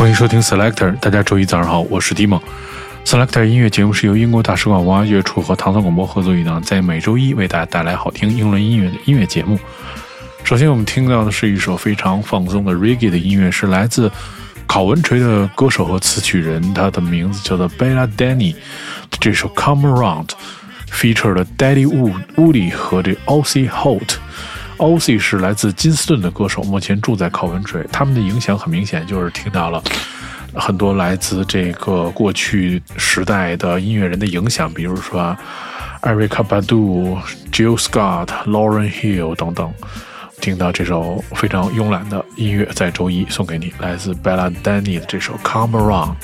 欢迎收听 selector 大家周一早上好我是蒂蒙 selector 音乐节目是由英国大使馆文化乐处和唐宋广播合作一档在每周一为大家带来好听英伦音乐的音乐节目。首先我们听到的是一首非常放松的 Reggae 的音乐是来自考文垂的歌手和词曲人他的名字叫做 bella danny 这首 come around feature 的 daddy wood woody 和这 ossie holt oc 是来自金斯顿的歌手目前住在 coventry 他们的影响很明显就是听到了很多来自这个过去时代的音乐人的影响比如说 erica badu jill scott lauren hill 等等。听到这首非常慵懒的音乐在周一送给你来自 bella danny 的这首 come around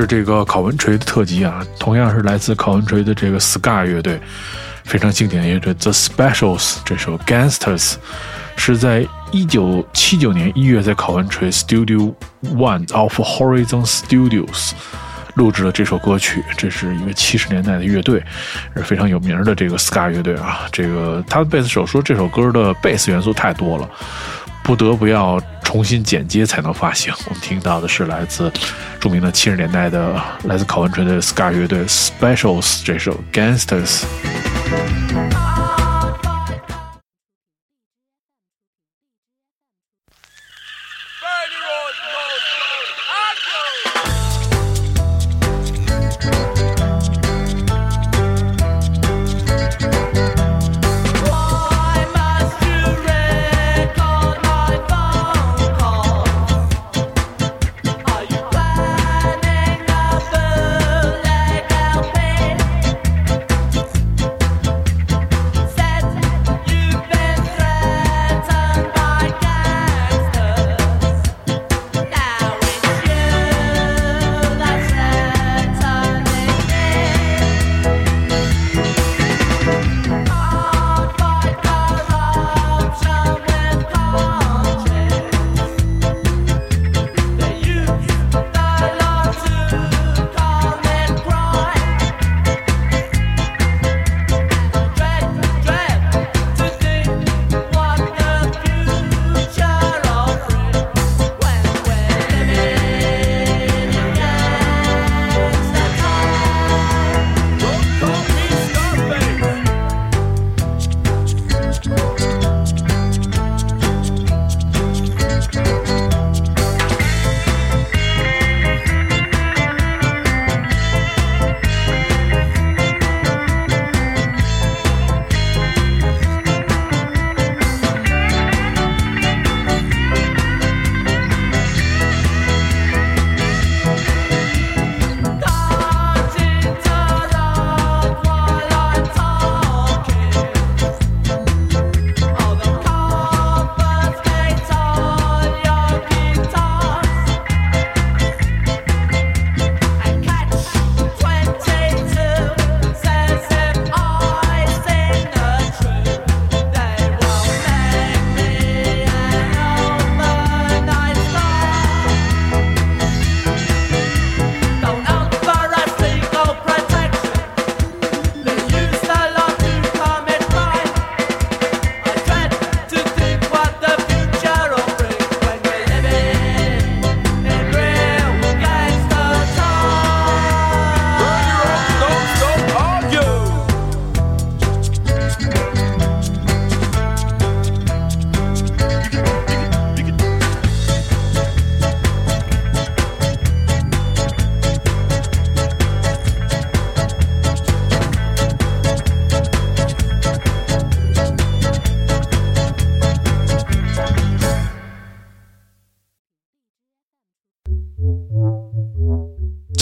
是这个考文垂的特辑啊，同样是来自考文垂的这个 Scar 乐队，非常经典的乐队 The Specials 这首 Gangsters 是在一九七九年一月在考文垂 Studio One of Horizon Studios 录制了这首歌曲。这是一个七十年代的乐队，是非常有名的这个 Scar 乐队啊。这个他的贝斯手说这首歌的贝斯元素太多了，不得不要重新剪接才能发行。我们听到的是来自著名的七十年代的来自考文垂的 Scar 乐队 Specials 这首 Gangsters。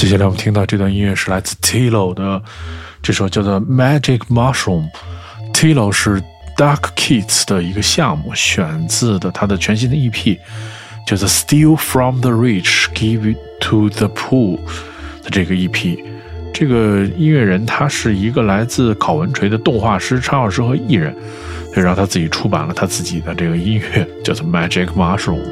接下来我们听到这段音乐是来自 Tilo 的这首叫做《Magic Mushroom》。Tilo 是 Dark Kids 的一个项目，选自的他的全新的 EP，叫做《Steal from the Rich, Give to the Poor》的这个 EP。这个音乐人他是一个来自考文垂的动画师、插画师和艺人，所以让他自己出版了他自己的这个音乐，叫做《Magic Mushroom》。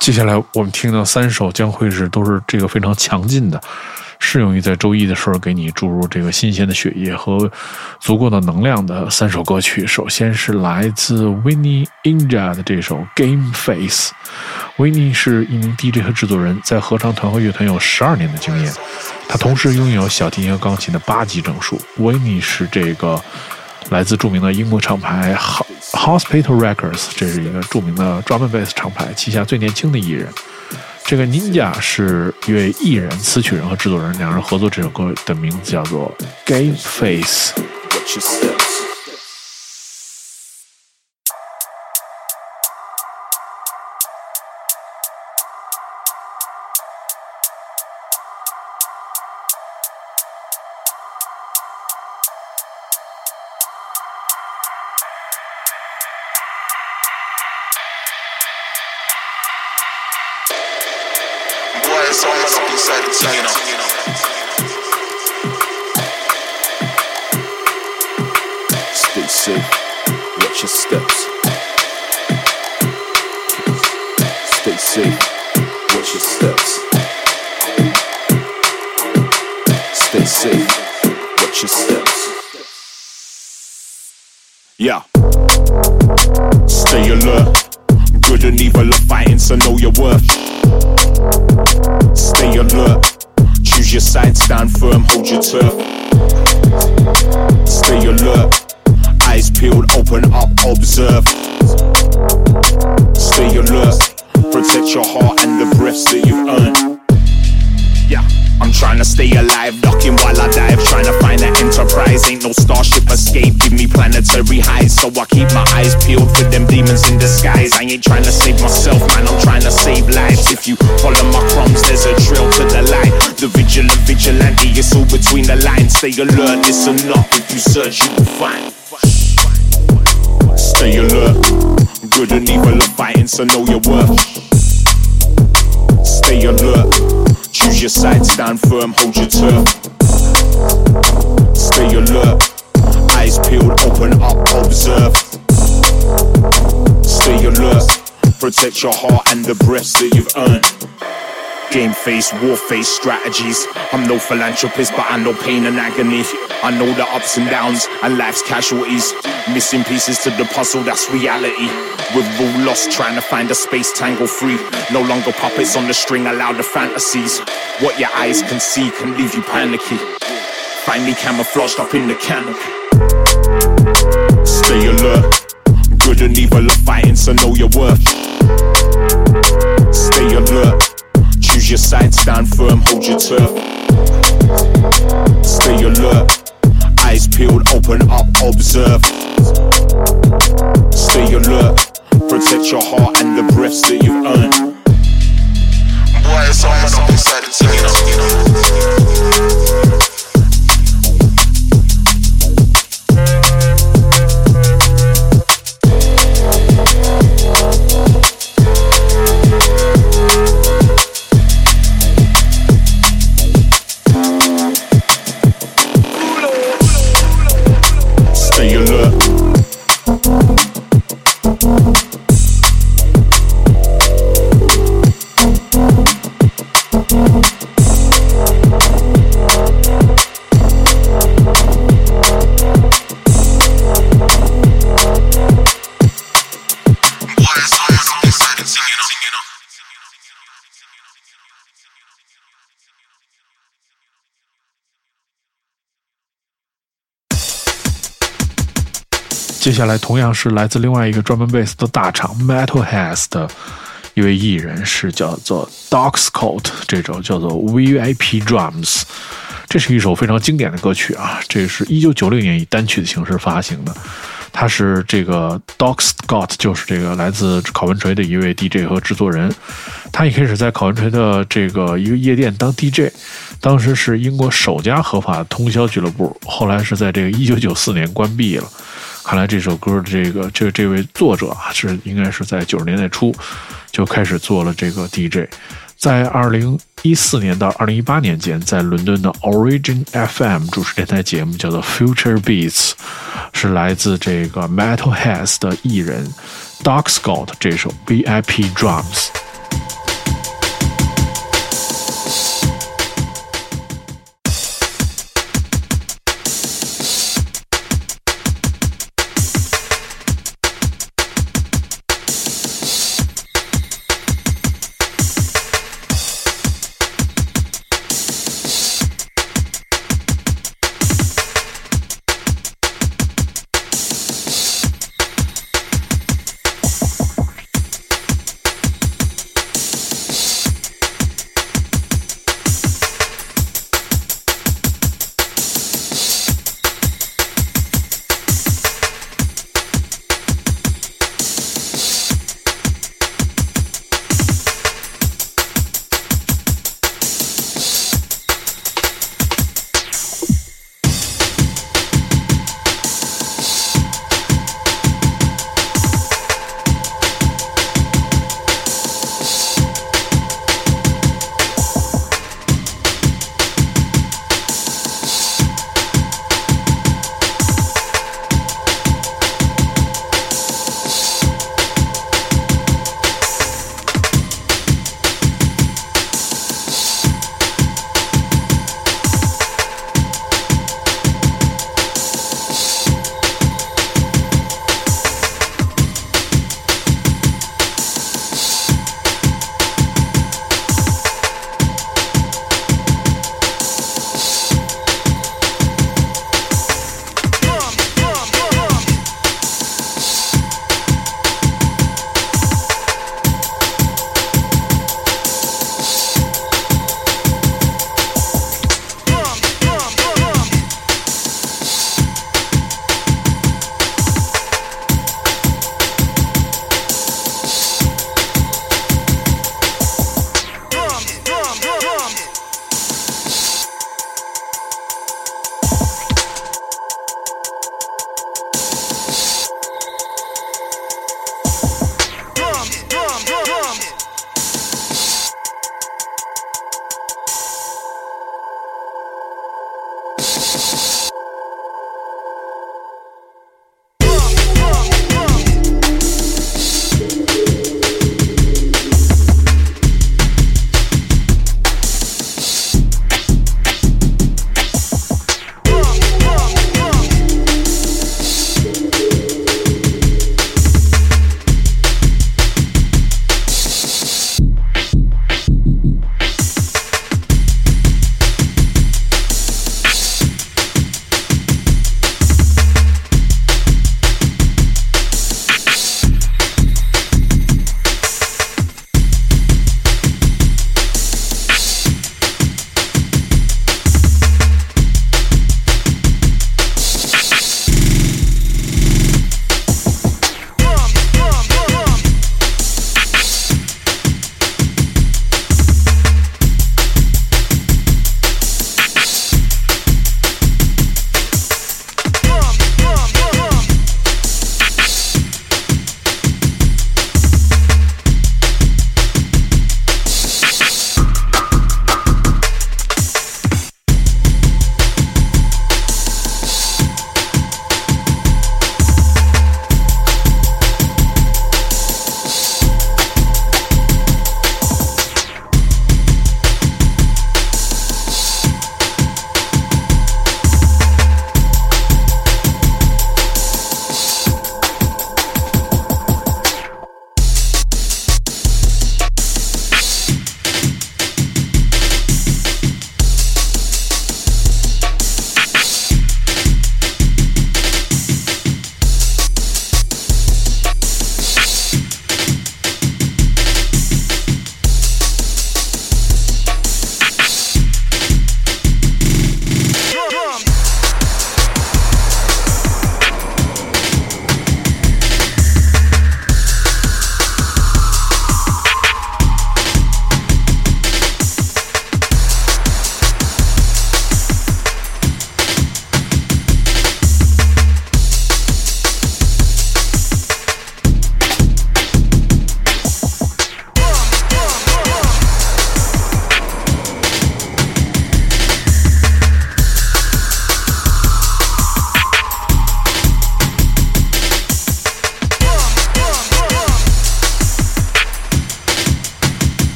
接下来我们听到三首将会是都是这个非常强劲的，适用于在周一的时候给你注入这个新鲜的血液和足够的能量的三首歌曲。首先是来自 Winnie Inja 的这首《Game Face》。Winnie 是一名 DJ 和制作人，在合唱团和乐团有十二年的经验。他同时拥有小提琴和钢琴的八级证书。Winnie 是这个来自著名的英国厂牌 Hospital Records，这是一个著名的 drum and bass 厂牌旗下最年轻的艺人。这个 Ninja 是一位艺人、词曲人和制作人，两人合作这首歌的名字叫做《Game Face》。Stay safe. Watch your steps. Yeah. Stay alert. Good and evil are fighting, so know your worth. Stay alert. Choose your side, stand firm, hold your turf. Stay alert. Eyes peeled, open up, observe. Stay alert. Protect your heart and the breaths that you've earned. Yeah, I'm trying to stay alive, ducking while I dive. Trying to find an enterprise. Ain't no starship escape. Give me planetary highs, so I keep my eyes peeled for them demons in disguise. I ain't trying to save myself, man. I'm trying to save lives. If you follow my crumbs, there's a trail to the light. The vigilant vigilante, it's all between the lines. Stay alert, listen up. If you search, you will find. Stay alert. Good and evil are fighting, so know your worth. Stay alert. Choose your side, stand firm, hold your turf. Stay alert. Eyes peeled, open up, observe. Stay alert. Protect your heart and the breaths that you've earned. Game face, war face strategies. I'm no philanthropist, but I know pain and agony. I know the ups and downs and life's casualties. Missing pieces to the puzzle, that's reality. We're all lost trying to find a space tangle free. No longer puppets on the string, allow the fantasies. What your eyes can see can leave you panicky. Finally camouflaged up in the canopy. Stay alert. Good and evil are fighting, so know your worth. Stay alert. Choose your side, stand firm, hold your turf. Stay alert. Eyes peeled, open up, observe. Stay alert. Protect your heart and the breaths that you've earned. Boy, it's inside the team, you know. 下来同样是来自另外一个专门贝斯的大厂 Metalheads 的一位艺人，是叫做 Doxcot，这种叫做 VIP Drums。这是一首非常经典的歌曲啊，这是一九九六年以单曲的形式发行的。他是这个 Doc Scott，就是这个来自考文垂的一位 DJ 和制作人。他一开始在考文垂的这个一个夜店当 DJ，当时是英国首家合法的通宵俱乐部，后来是在这个一九九四年关闭了。看来这首歌的这个这这位作者啊，是应该是在九十年代初就开始做了这个 DJ。在二零一四年到二零一八年间，在伦敦的 Origin FM 主持电台节目叫做 Future Beats，是来自这个 Metalheads 的艺人 Doc Scott 这首 VIP Drums。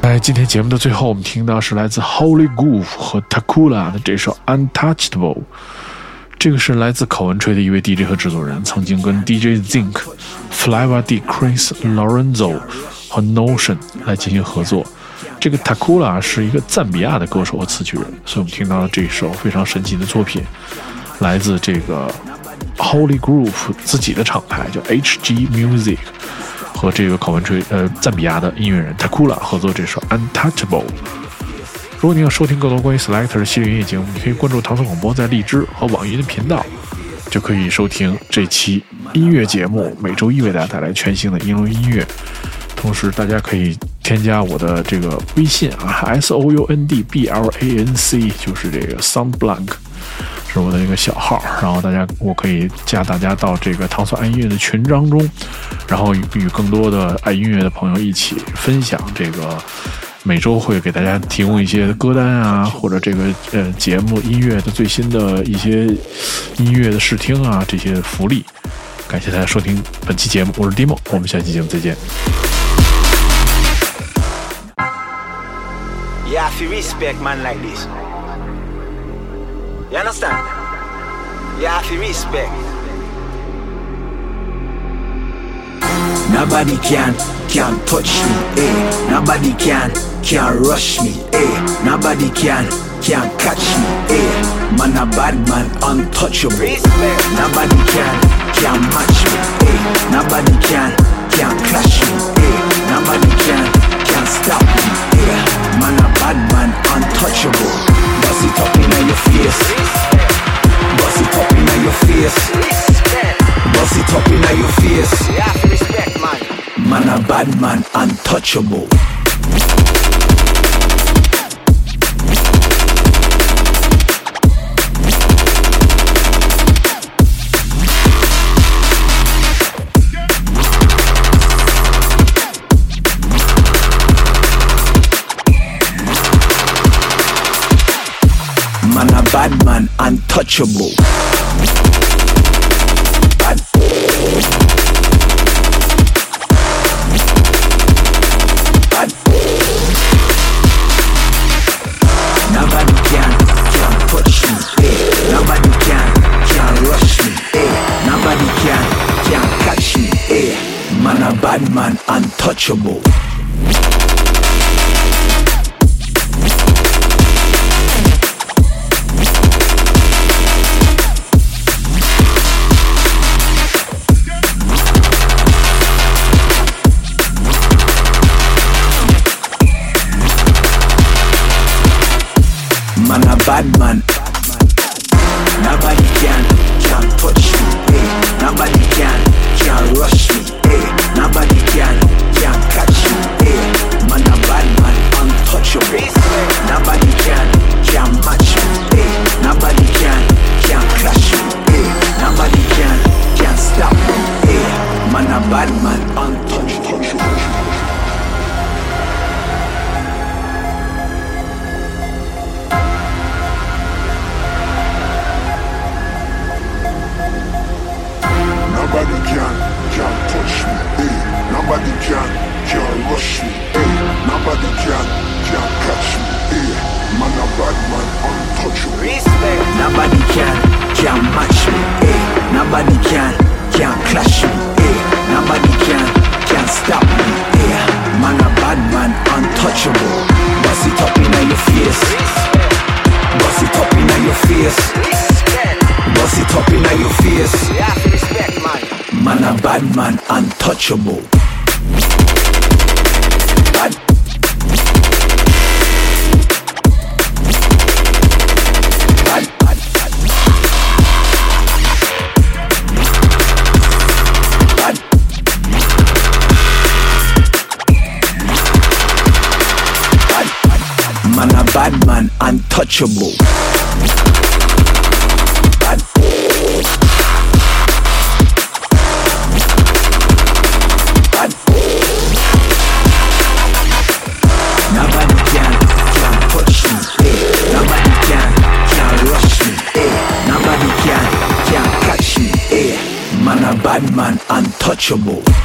在今天节目的最后，我们听到是来自 Holy Groove 和 Takula 的这首 Untouchable。这个是来自口文吹的一位 DJ 和制作人，曾经跟 DJ Zinc、Flava D、Chris Lorenzo 和 Notion 来进行合作。这个 Takula 是一个赞比亚的歌手和词曲人，所以我们听到了这首非常神奇的作品，来自这个 Holy Groove 自己的厂牌叫 HG Music。和这个考文垂呃赞比亚的音乐人 Takula 合作这首 Untouchable。如果你要收听更多关于 Selector 的系列音乐节目，你可以关注唐宋广播在荔枝和网易的频道，就可以收听这期音乐节目。每周一为大家带来全新的英伦音乐。同时，大家可以添加我的这个微信啊，S O U N D B L A N C，就是这个 Sound Blank。是我的一个小号，然后大家我可以加大家到这个糖蒜爱音乐的群当中，然后与更多的爱音乐的朋友一起分享这个每周会给大家提供一些歌单啊，或者这个呃节目音乐的最新的一些音乐的试听啊这些福利。感谢大家收听本期节目，我是 Dimo，我们下期节目再见。You You understand? You have to respect. Nobody can, can touch me, eh. Nobody can, can rush me, eh. Nobody can, can catch me, eh. Man a bad man, untouchable. Respect. Nobody can, can match me, eh. Nobody can, can clash me, eh. Nobody can, can stop me, eh. Man a bad man, untouchable. Bust it up in your man, untouchable. Man a bad man, untouchable. Untouchable. untouchable. untouchable. Untouchable.